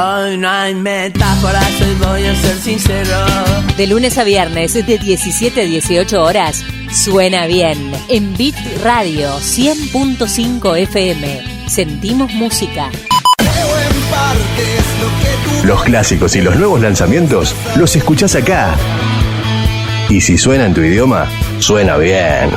Hoy no hay metáforas, hoy voy a ser sincero. De lunes a viernes, de 17 a 18 horas, suena bien. En Beat Radio 100.5 FM. Sentimos música. Los clásicos y los nuevos lanzamientos los escuchás acá. Y si suena en tu idioma, suena bien.